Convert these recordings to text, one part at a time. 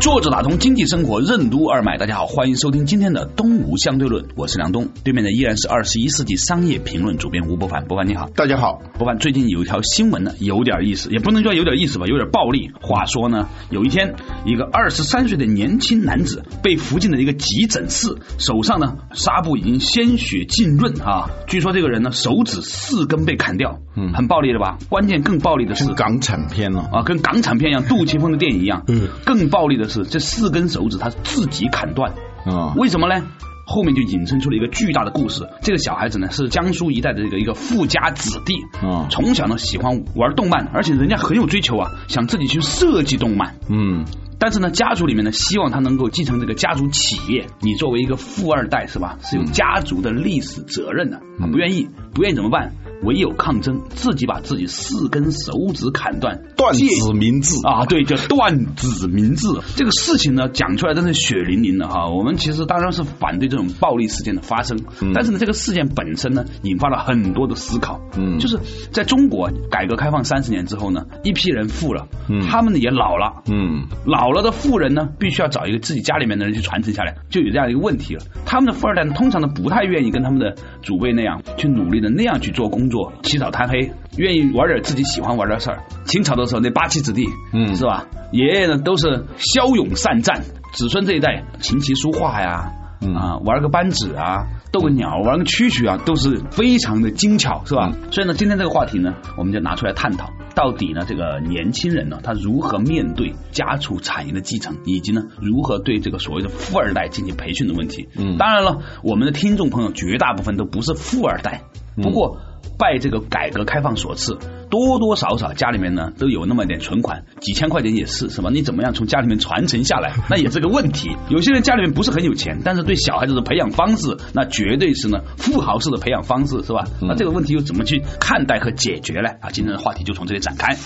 坐着打通经济生活任督二脉，大家好，欢迎收听今天的东吴相对论，我是梁东，对面的依然是二十一世纪商业评论主编吴伯凡，伯凡你好，大家好，伯凡最近有一条新闻呢，有点意思，也不能说有点意思吧，有点暴力。话说呢，有一天一个二十三岁的年轻男子被扶进了一个急诊室，手上呢纱布已经鲜血浸润啊，据说这个人呢手指四根被砍掉，嗯，很暴力了吧？关键更暴力的是港产片了啊，跟港产片一样，杜琪峰的电影一样，嗯，更暴力的是这四根手指他自己砍断啊？为什么呢？后面就引申出了一个巨大的故事。这个小孩子呢是江苏一带的这个一个富家子弟啊，从小呢喜欢玩动漫，而且人家很有追求啊，想自己去设计动漫。嗯，但是呢家族里面呢希望他能够继承这个家族企业。你作为一个富二代是吧，是有家族的历史责任的，他不愿意，不愿意怎么办？唯有抗争，自己把自己四根手指砍断，断子明志啊！对，叫断子明志。这个事情呢，讲出来真是血淋淋的哈。我们其实当然是反对这种暴力事件的发生，但是呢，这个事件本身呢，引发了很多的思考。嗯，就是在中国改革开放三十年之后呢，一批人富了，他们呢也老了，嗯，老了的富人呢，必须要找一个自己家里面的人去传承下来，就有这样一个问题了。他们的富二代通常呢，不太愿意跟他们的祖辈那样去努力的那样去做工。工作起早贪黑，愿意玩点自己喜欢玩的事儿。清朝的时候，那八旗子弟，嗯，是吧？爷爷呢都是骁勇善战，子孙这一代琴棋书画呀，啊，玩个扳指啊，斗个鸟，玩个蛐蛐啊，都是非常的精巧，是吧？所以呢，今天这个话题呢，我们就拿出来探讨，到底呢，这个年轻人呢，他如何面对家族产业的继承，以及呢，如何对这个所谓的富二代进行培训的问题。嗯，当然了，我们的听众朋友绝大部分都不是富二代，不过。拜这个改革开放所赐，多多少少家里面呢都有那么点存款，几千块钱也是，是吧？你怎么样从家里面传承下来，那也是个问题。有些人家里面不是很有钱，但是对小孩子的培养方式，那绝对是呢富豪式的培养方式，是吧？那这个问题又怎么去看待和解决呢？啊，今天的话题就从这里展开。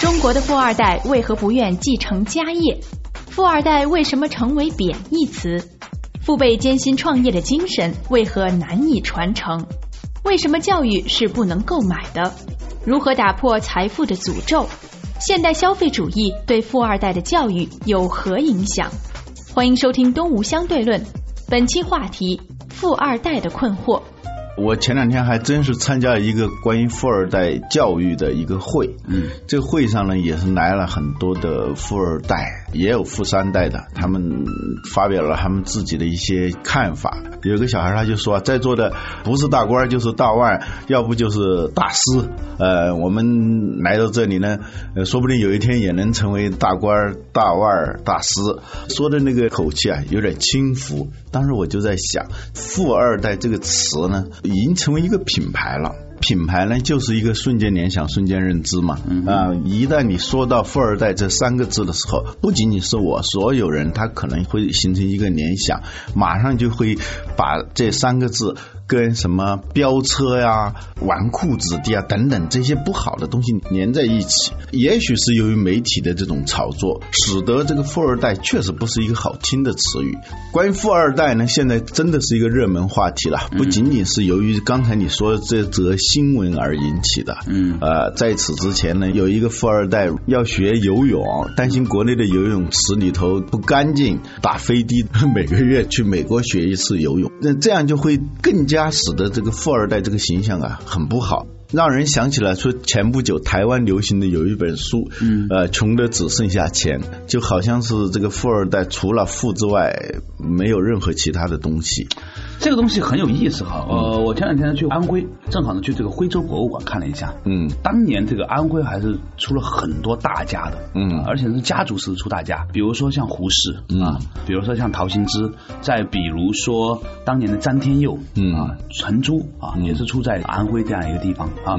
中国的富二代为何不愿继承家业？富二代为什么成为贬义词？父辈艰辛创业的精神为何难以传承？为什么教育是不能购买的？如何打破财富的诅咒？现代消费主义对富二代的教育有何影响？欢迎收听《东吴相对论》，本期话题：富二代的困惑。我前两天还真是参加了一个关于富二代教育的一个会，嗯，这个会上呢也是来了很多的富二代，也有富三代的，他们发表了他们自己的一些看法。有个小孩他就说，在座的不是大官就是大腕，要不就是大师。呃，我们来到这里呢，呃，说不定有一天也能成为大官、大腕、大师。说的那个口气啊，有点轻浮。当时我就在想，富二代这个词呢。已经成为一个品牌了。品牌呢，就是一个瞬间联想、瞬间认知嘛。啊，一旦你说到“富二代”这三个字的时候，不仅仅是我，所有人他可能会形成一个联想，马上就会把这三个字。跟什么飙车呀、纨绔子弟啊等等这些不好的东西连在一起，也许是由于媒体的这种炒作，使得这个富二代确实不是一个好听的词语。关于富二代呢，现在真的是一个热门话题了，不仅仅是由于刚才你说的这则新闻而引起的。嗯，呃，在此之前呢，有一个富二代要学游泳，担心国内的游泳池里头不干净，打飞的，每个月去美国学一次游泳，那这样就会更加。使得这个富二代这个形象啊很不好，让人想起了说前不久台湾流行的有一本书，嗯，呃，穷的只剩下钱，就好像是这个富二代除了富之外没有任何其他的东西。这个东西很有意思哈，呃，我前两天去安徽，正好呢去这个徽州博物馆看了一下，嗯，当年这个安徽还是出了很多大家的，嗯，而且是家族式出大家，比如说像胡适啊，比如说像陶行知，再比如说当年的詹天佑，嗯。啊，陈珠啊，也是出在安徽这样一个地方啊，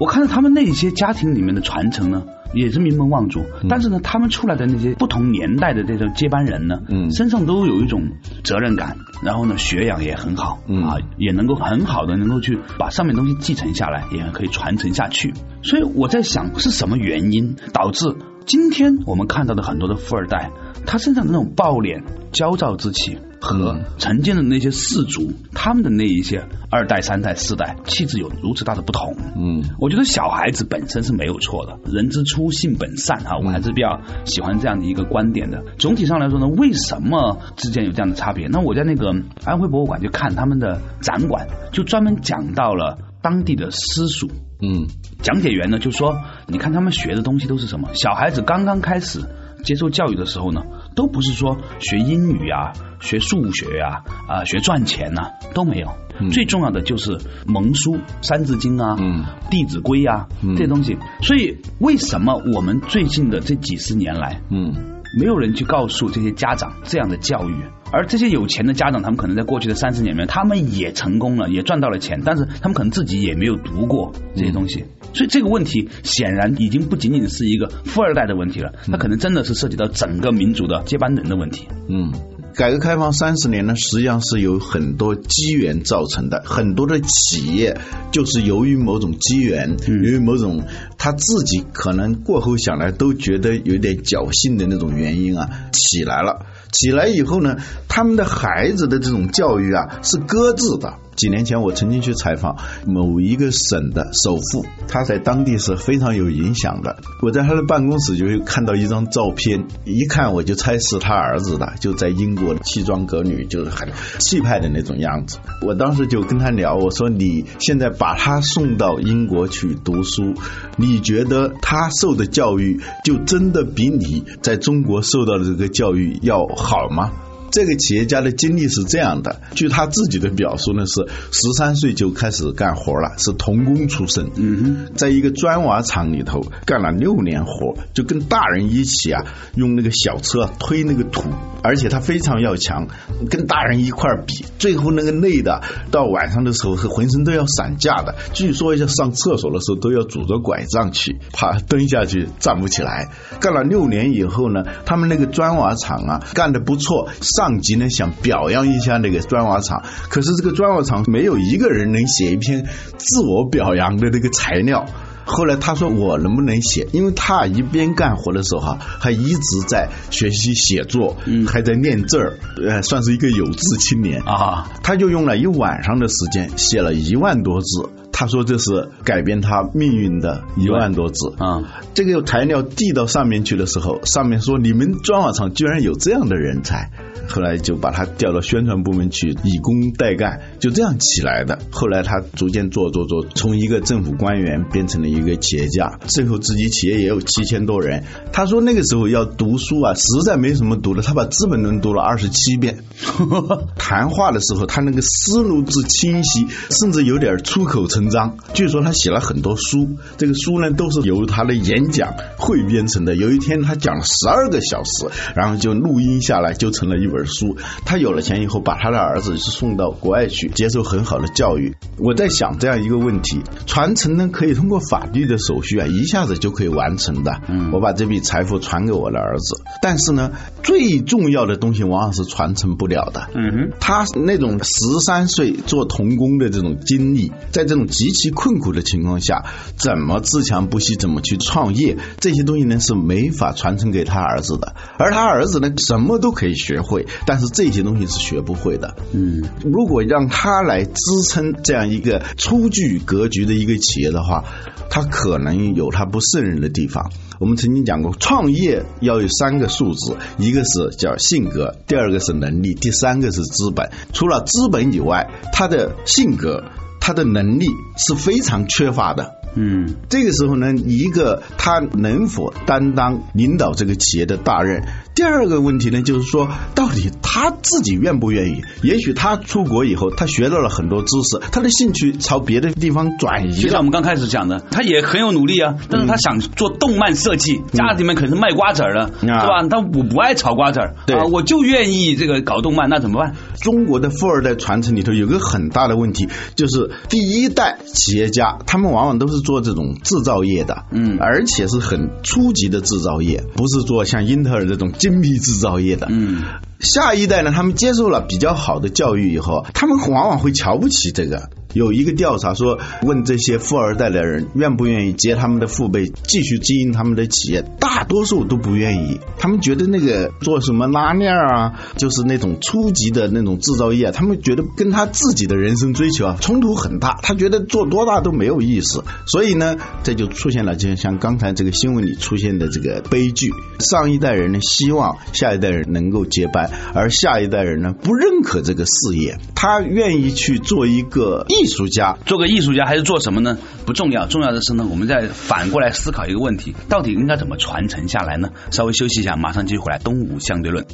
我看到他们那些家庭里面的传承呢。也是名门望族，但是呢，他们出来的那些不同年代的这种接班人呢，嗯，身上都有一种责任感，然后呢，学养也很好，啊，也能够很好的能够去把上面东西继承下来，也可以传承下去。所以我在想，是什么原因导致今天我们看到的很多的富二代，他身上的那种暴敛、焦躁之气？和曾经的那些氏族，他们的那一些二代、三代、四代气质有如此大的不同。嗯，我觉得小孩子本身是没有错的，人之初性本善啊，我还是比较喜欢这样的一个观点的。总体上来说呢，为什么之间有这样的差别？那我在那个安徽博物馆就看他们的展馆，就专门讲到了当地的私塾。嗯，讲解员呢就说，你看他们学的东西都是什么？小孩子刚刚开始。接受教育的时候呢，都不是说学英语啊、学数学呀、啊学赚钱呐，都没有。最重要的就是蒙书《三字经》啊、《弟子规》啊这些东西。所以，为什么我们最近的这几十年来，嗯，没有人去告诉这些家长这样的教育？而这些有钱的家长，他们可能在过去的三十年里面，他们也成功了，也赚到了钱，但是他们可能自己也没有读过这些东西。所以这个问题显然已经不仅仅是一个富二代的问题了，它可能真的是涉及到整个民族的接班人的问题。嗯，改革开放三十年呢，实际上是有很多机缘造成的，很多的企业就是由于某种机缘，由于某种他自己可能过后想来都觉得有点侥幸的那种原因啊，起来了。起来以后呢，他们的孩子的这种教育啊是搁置的。几年前我曾经去采访某一个省的首富，他在当地是非常有影响的。我在他的办公室就会看到一张照片，一看我就猜是他儿子的，就在英国西装革履，就是很气派的那种样子。我当时就跟他聊，我说你现在把他送到英国去读书，你觉得他受的教育就真的比你在中国受到的这个教育要好吗？这个企业家的经历是这样的，据他自己的表述呢，是十三岁就开始干活了，是童工出身，嗯，在一个砖瓦厂里头干了六年活，就跟大人一起啊，用那个小车推那个土，而且他非常要强，跟大人一块比，最后那个累的到晚上的时候是浑身都要散架的，据说要上厕所的时候都要拄着拐杖去，怕蹲下去站不起来。干了六年以后呢，他们那个砖瓦厂啊，干的不错。上级呢想表扬一下那个砖瓦厂，可是这个砖瓦厂没有一个人能写一篇自我表扬的那个材料。后来他说我能不能写？因为他一边干活的时候哈，还一直在学习写作，还在练字儿，呃，算是一个有志青年啊。他就用了一晚上的时间写了一万多字。他说这是改变他命运的一万多字啊。这个材料递到上面去的时候，上面说你们砖瓦厂居然有这样的人才。后来就把他调到宣传部门去以工代干，就这样起来的。后来他逐渐做做做，从一个政府官员变成了一个企业家，最后自己企业也有七千多人。他说那个时候要读书啊，实在没什么读的，他把《资本论》读了二十七遍。谈话的时候，他那个思路之清晰，甚至有点出口成章。据说他写了很多书，这个书呢都是由他的演讲汇编成的。有一天他讲了十二个小时，然后就录音下来，就成了一本。书，他有了钱以后，把他的儿子是送到国外去接受很好的教育。我在想这样一个问题：传承呢，可以通过法律的手续啊，一下子就可以完成的。嗯，我把这笔财富传给我的儿子，但是呢，最重要的东西往往是传承不了的。嗯哼，他那种十三岁做童工的这种经历，在这种极其困苦的情况下，怎么自强不息，怎么去创业，这些东西呢是没法传承给他儿子的。而他儿子呢，什么都可以学会。但是这些东西是学不会的。嗯，如果让他来支撑这样一个初具格局的一个企业的话，他可能有他不胜任的地方。我们曾经讲过，创业要有三个素质，一个是叫性格，第二个是能力，第三个是资本。除了资本以外，他的性格、他的能力是非常缺乏的。嗯，这个时候呢，一个他能否担当领导这个企业的大任？第二个问题呢，就是说，到底他自己愿不愿意？也许他出国以后，他学到了很多知识，他的兴趣朝别的地方转移。就像我们刚开始讲的，他也很有努力啊，但是他想做动漫设计，家里面可是卖瓜子儿的，是吧？他我不爱炒瓜子儿，对，我就愿意这个搞动漫，那怎么办？中国的富二代传承里头有个很大的问题，就是第一代企业家，他们往往都是做这种制造业的，嗯，而且是很初级的制造业，不是做像英特尔这种精密制造业的，嗯。下一代呢，他们接受了比较好的教育以后，他们往往会瞧不起这个。有一个调查说，问这些富二代的人愿不愿意接他们的父辈继续经营他们的企业，大多数都不愿意。他们觉得那个做什么拉链啊，就是那种初级的那种制造业，他们觉得跟他自己的人生追求啊冲突很大。他觉得做多大都没有意思，所以呢，这就出现了就像刚才这个新闻里出现的这个悲剧。上一代人呢希望下一代人能够接班，而下一代人呢不认可这个事业，他愿意去做一个。艺术家做个艺术家还是做什么呢？不重要，重要的是呢，我们再反过来思考一个问题：到底应该怎么传承下来呢？稍微休息一下，马上继续回来。东吴相对论。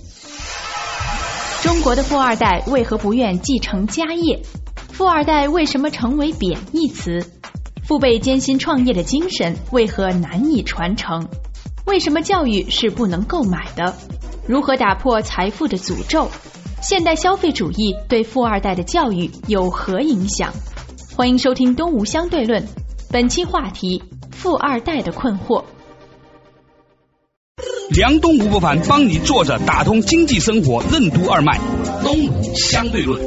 中国的富二代为何不愿继承家业？富二代为什么成为贬义词？父辈艰辛创业的精神为何难以传承？为什么教育是不能购买的？如何打破财富的诅咒？现代消费主义对富二代的教育有何影响？欢迎收听《东吴相对论》，本期话题：富二代的困惑。梁东吴不凡帮你坐着打通经济生活任督二脉，《东吴相对论》。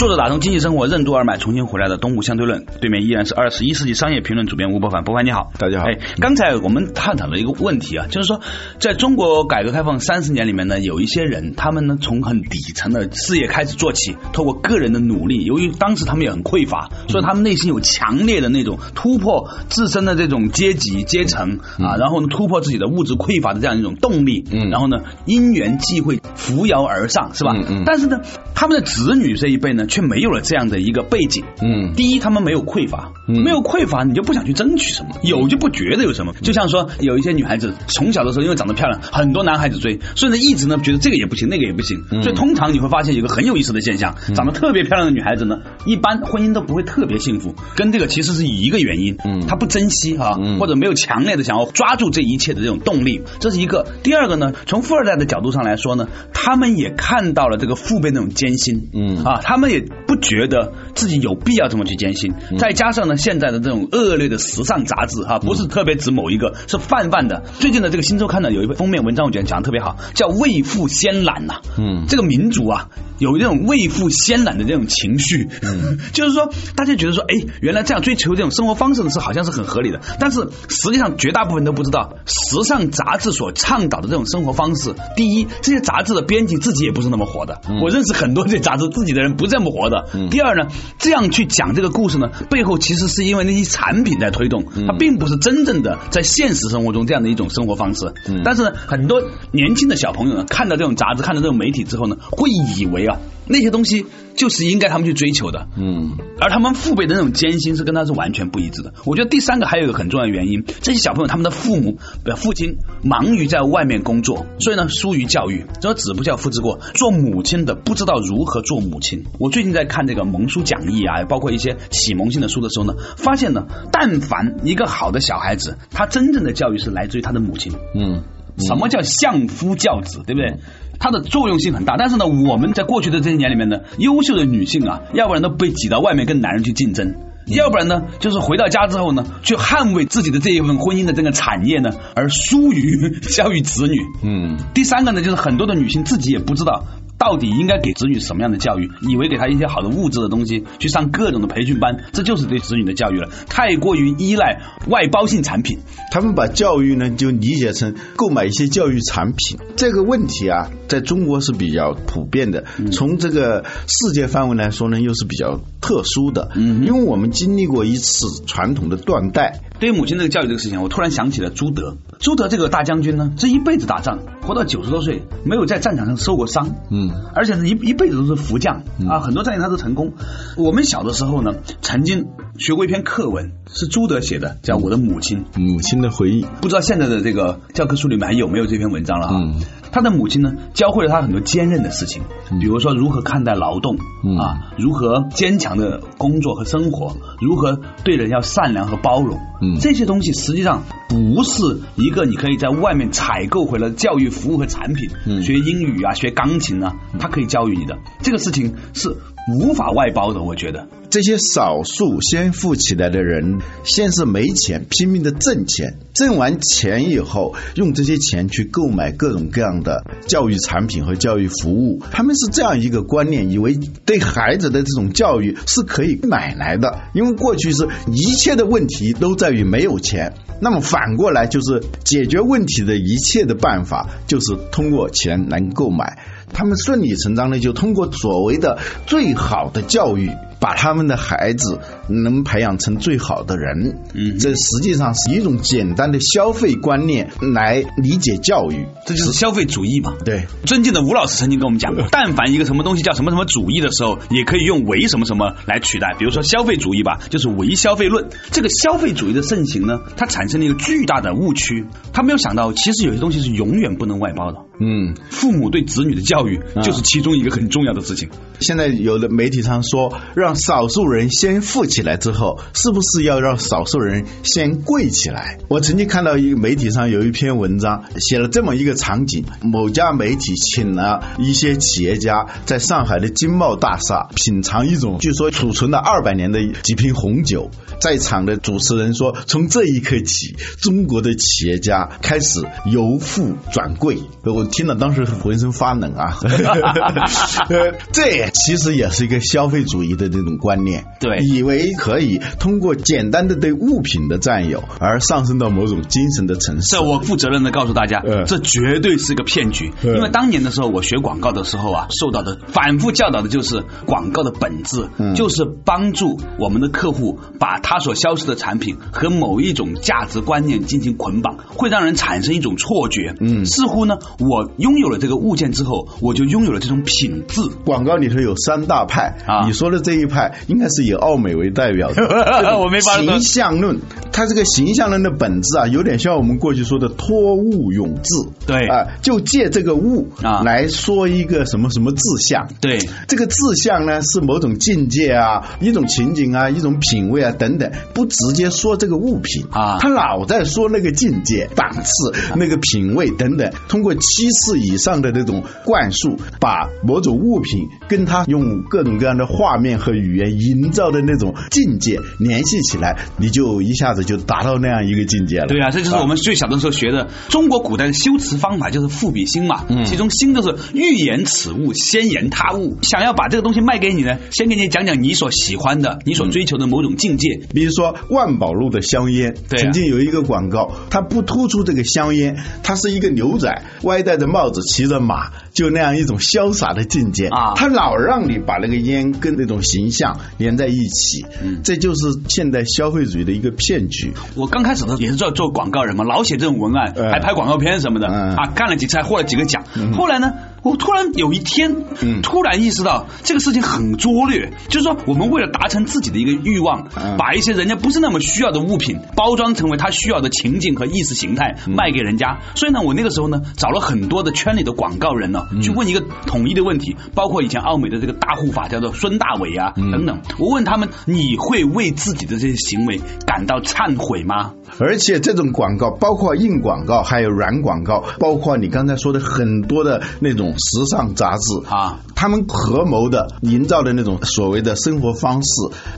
作者打通经济生活任督二脉，重新回来的东吴相对论，对面依然是二十一世纪商业评论主编吴伯凡。伯凡你好，大家好。哎，刚才我们探讨了一个问题啊，就是说，在中国改革开放三十年里面呢，有一些人，他们呢从很底层的事业开始做起，透过个人的努力，由于当时他们也很匮乏，所以他们内心有强烈的那种突破自身的这种阶级阶层啊，然后呢突破自己的物质匮乏的这样一种动力，嗯，然后呢因缘际会扶摇而上，是吧？嗯嗯。但是呢，他们的子女这一辈呢。却没有了这样的一个背景。嗯，第一，他们没有匮乏，没有匮乏，你就不想去争取什么；有就不觉得有什么。就像说，有一些女孩子从小的时候因为长得漂亮，很多男孩子追，所以呢一直呢觉得这个也不行，那个也不行。所以通常你会发现有个很有意思的现象：长得特别漂亮的女孩子呢，一般婚姻都不会特别幸福。跟这个其实是一个原因，嗯，她不珍惜哈，或者没有强烈的想要抓住这一切的这种动力，这是一个。第二个呢，从富二代的角度上来说呢，他们也看到了这个父辈那种艰辛，嗯。啊，他们也。不觉得自己有必要这么去艰辛，再加上呢，现在的这种恶劣的时尚杂志哈，不是特别指某一个，是泛泛的。最近的这个《新周刊》呢，有一篇封面文章，我觉得讲的特别好，叫“为富先懒”呐。嗯，这个民族啊，有这种为富先懒的这种情绪，嗯。就是说，大家觉得说，哎，原来这样追求这种生活方式的是好像是很合理的，但是实际上绝大部分都不知道，时尚杂志所倡导的这种生活方式，第一，这些杂志的编辑自己也不是那么活的。我认识很多这杂志自己的人不这么活的。第二呢，这样去讲这个故事呢，背后其实是因为那些产品在推动，它并不是真正的在现实生活中这样的一种生活方式。但是呢，很多年轻的小朋友呢，看到这种杂志，看到这种媒体之后呢，会以为啊。那些东西就是应该他们去追求的，嗯，而他们父辈的那种艰辛是跟他是完全不一致的。我觉得第三个还有一个很重要的原因，这些小朋友他们的父母的父亲忙于在外面工作，所以呢疏于教育。这子不教父之过，做母亲的不知道如何做母亲。我最近在看这个蒙书讲义啊，包括一些启蒙性的书的时候呢，发现呢，但凡一个好的小孩子，他真正的教育是来自于他的母亲。嗯，什么叫相夫教子，对不对？它的作用性很大，但是呢，我们在过去的这些年里面呢，优秀的女性啊，要不然都被挤到外面跟男人去竞争，要不然呢，就是回到家之后呢，去捍卫自己的这一份婚姻的这个产业呢，而疏于 教育子女。嗯，第三个呢，就是很多的女性自己也不知道。到底应该给子女什么样的教育？以为给他一些好的物质的东西，去上各种的培训班，这就是对子女的教育了。太过于依赖外包性产品，他们把教育呢就理解成购买一些教育产品。这个问题啊，在中国是比较普遍的，从这个世界范围来说呢，又是比较特殊的。嗯，因为我们经历过一次传统的断代。对于母亲这个教育这个事情，我突然想起了朱德。朱德这个大将军呢，这一辈子打仗，活到九十多岁，没有在战场上受过伤。嗯。而且是一一辈子都是福将啊，很多战役他都成功。我们小的时候呢，曾经学过一篇课文，是朱德写的，叫《我的母亲》，母亲的回忆。不知道现在的这个教科书里面还有没有这篇文章了啊？他的母亲呢，教会了他很多坚韧的事情，比如说如何看待劳动啊，如何坚强的工作和生活，如何对人要善良和包容。嗯，这些东西实际上不是一个你可以在外面采购回来教育服务和产品，学英语啊，学钢琴啊，他可以教育你的。这个事情是无法外包的，我觉得。这些少数先富起来的人，先是没钱，拼命的挣钱，挣完钱以后，用这些钱去购买各种各样的教育产品和教育服务。他们是这样一个观念，以为对孩子的这种教育是可以买来的，因为过去是一切的问题都在于没有钱。那么反过来，就是解决问题的一切的办法，就是通过钱来购买。他们顺理成章的就通过所谓的最好的教育，把他们的孩子能培养成最好的人。嗯，这实际上是一种简单的消费观念来理解教育，这就是消费主义嘛。对，尊敬的吴老师曾经跟我们讲过，但凡一个什么东西叫什么什么主义的时候，也可以用唯什么什么来取代。比如说消费主义吧，就是唯消费论。这个消费主义的盛行呢，它产生了一个巨大的误区，他没有想到，其实有些东西是永远不能外包的。嗯，父母对子女的教育就是其中一个很重要的事情。现在有的媒体上说，让让少数人先富起来之后，是不是要让少数人先贵起来？我曾经看到一个媒体上有一篇文章，写了这么一个场景：某家媒体请了一些企业家在上海的金茂大厦品尝一种据说储存了二百年的几瓶红酒。在场的主持人说：“从这一刻起，中国的企业家开始由富转贵。”我。听了当时浑身发冷啊！这其实也是一个消费主义的这种观念，对，以为可以通过简单的对物品的占有而上升到某种精神的层次。这我负责任的告诉大家，这绝对是个骗局。因为当年的时候，我学广告的时候啊，受到的反复教导的就是广告的本质，就是帮助我们的客户把他所销售的产品和某一种价值观念进行捆绑，会让人产生一种错觉。嗯，似乎呢，我。拥有了这个物件之后，我就拥有了这种品质。广告里头有三大派啊，你说的这一派应该是以奥美为代表的。我没法形象论，它这个形象论的本质啊，有点像我们过去说的托物咏志。对啊，就借这个物啊来说一个什么什么志向。对，这个志向呢是某种境界啊，一种情景啊，一种品味啊等等，不直接说这个物品啊，他老在说那个境界、档次、那个品味等等，通过七。次以上的那种灌输，把某种物品跟他用各种各样的画面和语言营造的那种境界联系起来，你就一下子就达到那样一个境界了。对啊，这就是我们最小的时候学的中国古代的修辞方法，就是赋比兴嘛。嗯，其中兴就是欲言此物，先言他物。想要把这个东西卖给你呢，先给你讲讲你所喜欢的、你所追求的某种境界。比如说万宝路的香烟，曾经有一个广告，它不突出这个香烟，它是一个牛仔歪戴。着帽子，骑着马，就那样一种潇洒的境界啊！他老让你把那个烟跟那种形象连在一起，嗯，这就是现代消费主义的一个骗局。我刚开始的时候也是做做广告人嘛，老写这种文案，还拍广告片什么的啊，干了几次还获了几个奖。后来呢？我突然有一天，突然意识到这个事情很拙劣，就是说，我们为了达成自己的一个欲望，把一些人家不是那么需要的物品包装成为他需要的情景和意识形态卖给人家。所以呢，我那个时候呢，找了很多的圈里的广告人呢，去问一个统一的问题，包括以前奥美的这个大护法叫做孙大伟啊等等，我问他们，你会为自己的这些行为感到忏悔吗？而且这种广告，包括硬广告，还有软广告，包括你刚才说的很多的那种时尚杂志啊，他们合谋的营造的那种所谓的生活方式，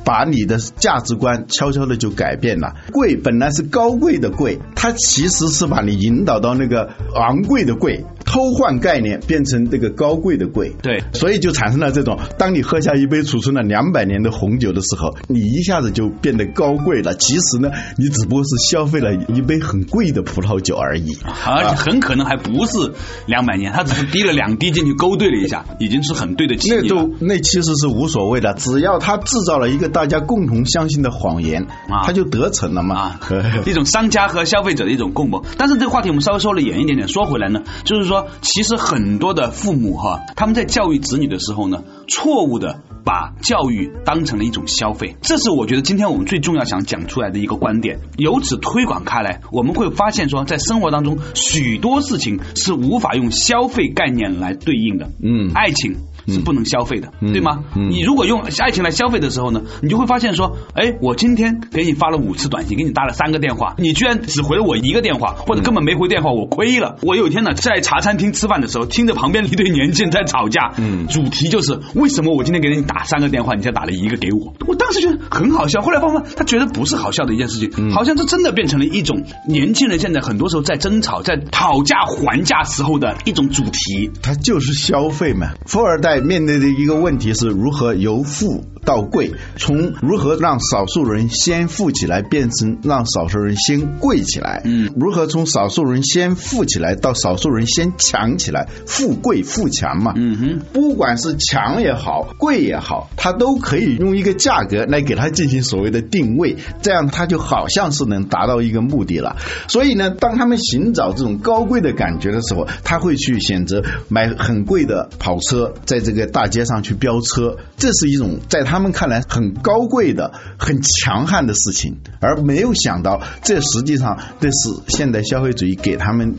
把你的价值观悄悄的就改变了。贵本来是高贵的贵，它其实是把你引导到那个昂贵的贵。偷换概念变成这个高贵的贵，对，所以就产生了这种：当你喝下一杯储存了两百年的红酒的时候，你一下子就变得高贵了。其实呢，你只不过是消费了一杯很贵的葡萄酒而已，而且很可能还不是两百年，他只是滴了两滴进去勾兑了一下，已经是很对得起。那都那其实是无所谓的，只要他制造了一个大家共同相信的谎言，他就得逞了嘛。一种商家和消费者的一种共谋。但是这个话题我们稍微说的远一点点，说回来呢，就是说。其实很多的父母哈，他们在教育子女的时候呢，错误的把教育当成了一种消费，这是我觉得今天我们最重要想讲出来的一个观点。由此推广开来，我们会发现说，在生活当中许多事情是无法用消费概念来对应的。嗯，爱情。是不能消费的，对吗？你如果用爱情来消费的时候呢，你就会发现说，哎，我今天给你发了五次短信，给你打了三个电话，你居然只回了我一个电话，或者根本没回电话，我亏了。我有一天呢，在茶餐厅吃饭的时候，听着旁边一对年轻人在吵架，嗯，主题就是为什么我今天给你打三个电话，你才打了一个给我？我当时觉得很好笑，后来发现他觉得不是好笑的一件事情，好像这真的变成了一种年轻人现在很多时候在争吵、在讨价还价时候的一种主题。他就是消费嘛。富二代在面对的一个问题是如何由富到贵，从如何让少数人先富起来，变成让少数人先贵起来。嗯，如何从少数人先富起来到少数人先强起来，富贵富强嘛。嗯哼，不管是强也好，贵也好，它都可以用一个价格来给它进行所谓的定位，这样它就好像是能达到一个目的了。所以呢，当他们寻找这种高贵的感觉的时候，他会去选择买很贵的跑车，在这个大街上去飙车，这是一种在他们看来很高贵的、很强悍的事情，而没有想到这实际上这是现代消费主义给他们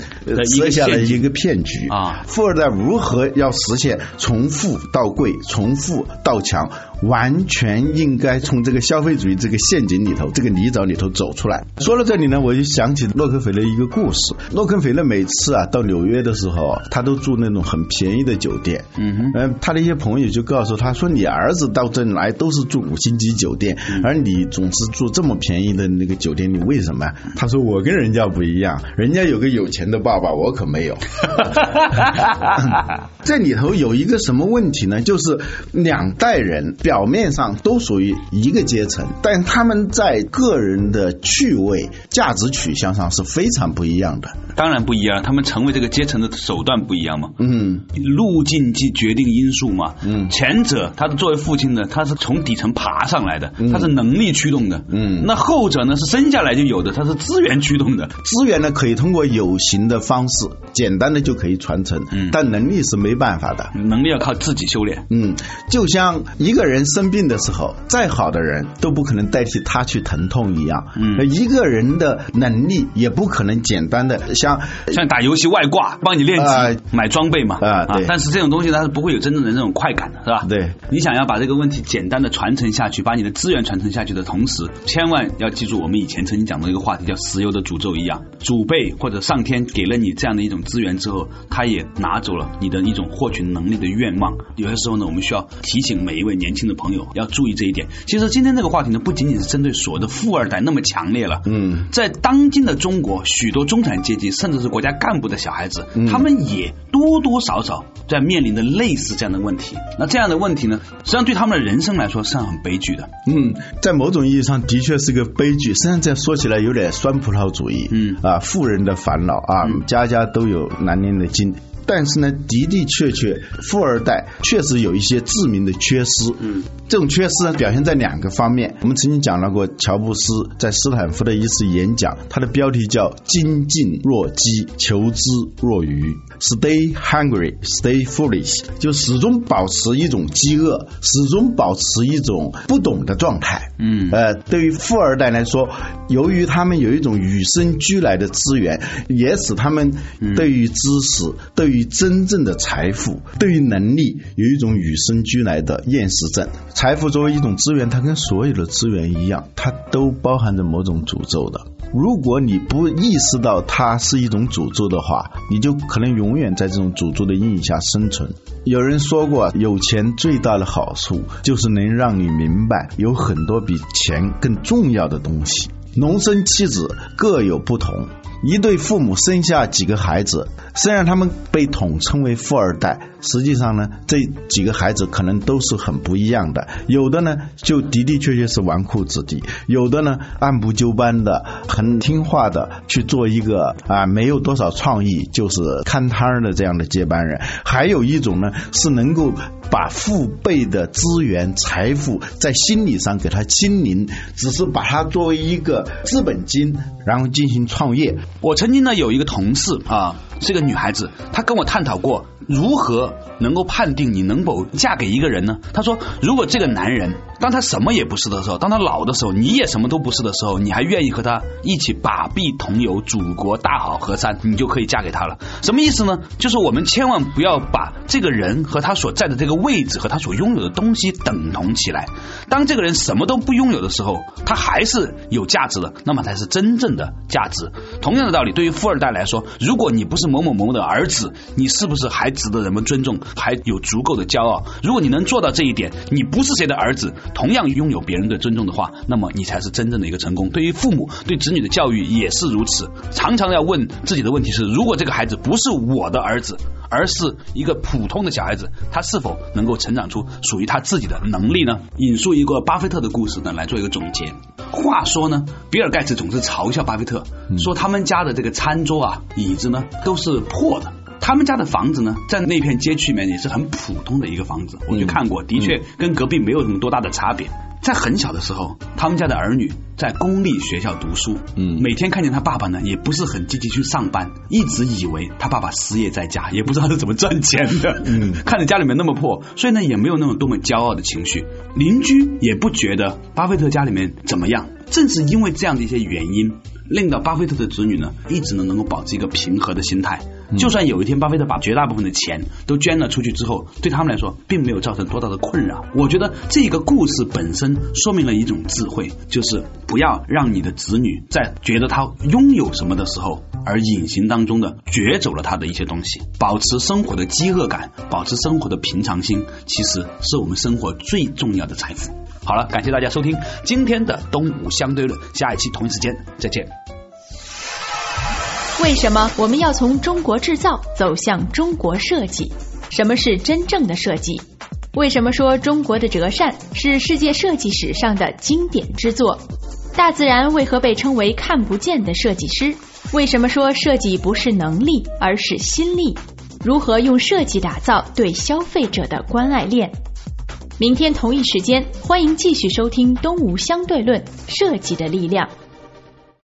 设下了一个骗局啊！富二代如何要实现从富到贵、从富到强？完全应该从这个消费主义这个陷阱里头、这个泥沼里头走出来。说到这里呢，我就想起洛克菲勒一个故事。洛克菲勒每次啊到纽约的时候，他都住那种很便宜的酒店。嗯哼，嗯，他的一些朋友就告诉他说：“你儿子到这里来都是住五星级酒店，而你总是住这么便宜的那个酒店，你为什么？”他说：“我跟人家不一样，人家有个有钱的爸爸，我可没有。”这里头有一个什么问题呢？就是两代人表。表面上都属于一个阶层，但他们在个人的趣味、价值取向上是非常不一样的。当然不一样，他们成为这个阶层的手段不一样嘛。嗯，路径即决定因素嘛。嗯，前者他是作为父亲的，他是从底层爬上来的，它是能力驱动的。嗯，那后者呢是生下来就有的，它是资源驱动的。资源呢可以通过有形的方式，简单的就可以传承。嗯，但能力是没办法的，能力要靠自己修炼。嗯，就像一个人。生病的时候，再好的人都不可能代替他去疼痛一样。嗯，一个人的能力也不可能简单的像像打游戏外挂，帮你练级、买装备嘛。啊，对。但是这种东西它是不会有真正的那种快感的，是吧？对。你想要把这个问题简单的传承下去，把你的资源传承下去的同时，千万要记住我们以前曾经讲的一个话题，叫石油的诅咒一样，祖辈或者上天给了你这样的一种资源之后，他也拿走了你的一种获取能力的愿望。有些时候呢，我们需要提醒每一位年轻的朋友要注意。这一点，其实今天这个话题呢，不仅仅是针对所谓的富二代那么强烈了。嗯，在当今的中国，许多中产阶级甚至是国家干部的小孩子，他们也多多少少在面临着类似这样的问题。那这样的问题呢，实际上对他们的人生来说是很悲剧的。嗯，在某种意义上的确是个悲剧。实际上这说起来有点酸葡萄主义。嗯啊，富人的烦恼啊，家家都有难念的经。但是呢，的的确确，富二代确实有一些致命的缺失。嗯，这种缺失呢，表现在两个方面。我们曾经讲到过，乔布斯在斯坦福的一次演讲，他的标题叫“精进若饥，求知若愚”。Stay hungry, stay foolish，就始终保持一种饥饿，始终保持一种不懂的状态。嗯，呃，对于富二代来说，由于他们有一种与生俱来的资源，也使他们对于知识、对于真正的财富、对于能力有一种与生俱来的厌食症。财富作为一种资源，它跟所有的资源一样，它都包含着某种诅咒的。如果你不意识到它是一种诅咒的话，你就可能永远在这种诅咒的阴影下生存。有人说过，有钱最大的好处就是能让你明白，有很多比钱更重要的东西。农村妻子各有不同。一对父母生下几个孩子，虽然他们被统称为富二代，实际上呢，这几个孩子可能都是很不一样的。有的呢，就的的确确是纨绔子弟；有的呢，按部就班的、很听话的去做一个啊，没有多少创意，就是看摊儿的这样的接班人。还有一种呢，是能够把父辈的资源、财富在心理上给他清零，只是把它作为一个资本金，然后进行创业。我曾经呢有一个同事啊，是个女孩子，她跟我探讨过如何能够判定你能否嫁给一个人呢？他说，如果这个男人当他什么也不是的时候，当他老的时候，你也什么都不是的时候，你还愿意和他一起把臂同游祖国大好河山，你就可以嫁给他了。什么意思呢？就是我们千万不要把这个人和他所在的这个位置和他所拥有的东西等同起来。当这个人什么都不拥有的时候，他还是有价值的，那么才是真正的价值。同样的道理，对于富二代来说，如果你不是某某某的儿子，你是不是还值得人们尊重，还有足够的骄傲？如果你能做到这一点，你不是谁的儿子，同样拥有别人的尊重的话，那么你才是真正的一个成功。对于父母对子女的教育也是如此，常常要问自己的问题是：如果这个孩子不是我的儿子，而是一个普通的小孩子，他是否能够成长出属于他自己的能力呢？引述一个巴菲特的故事呢，来做一个总结。话说呢，比尔盖茨总是嘲笑巴菲特，说他们家的这个餐桌啊、椅子呢都是破的。他们家的房子呢，在那片街区里面也是很普通的一个房子，我去看过，的确跟隔壁没有什么多大的差别。在很小的时候，他们家的儿女在公立学校读书，嗯，每天看见他爸爸呢，也不是很积极去上班，一直以为他爸爸失业在家，也不知道是怎么赚钱的，嗯，看着家里面那么破，所以呢，也没有那种多么骄傲的情绪，邻居也不觉得巴菲特家里面怎么样。正是因为这样的一些原因，令到巴菲特的子女呢，一直呢能够保持一个平和的心态。就算有一天巴菲特把绝大部分的钱都捐了出去之后，对他们来说并没有造成多大的困扰。我觉得这个故事本身说明了一种智慧，就是不要让你的子女在觉得他拥有什么的时候，而隐形当中的掘走了他的一些东西。保持生活的饥饿感，保持生活的平常心，其实是我们生活最重要的财富。好了，感谢大家收听今天的东吴相对论，下一期同一时间再见。为什么我们要从中国制造走向中国设计？什么是真正的设计？为什么说中国的折扇是世界设计史上的经典之作？大自然为何被称为看不见的设计师？为什么说设计不是能力而是心力？如何用设计打造对消费者的关爱链？明天同一时间，欢迎继续收听《东吴相对论：设计的力量》。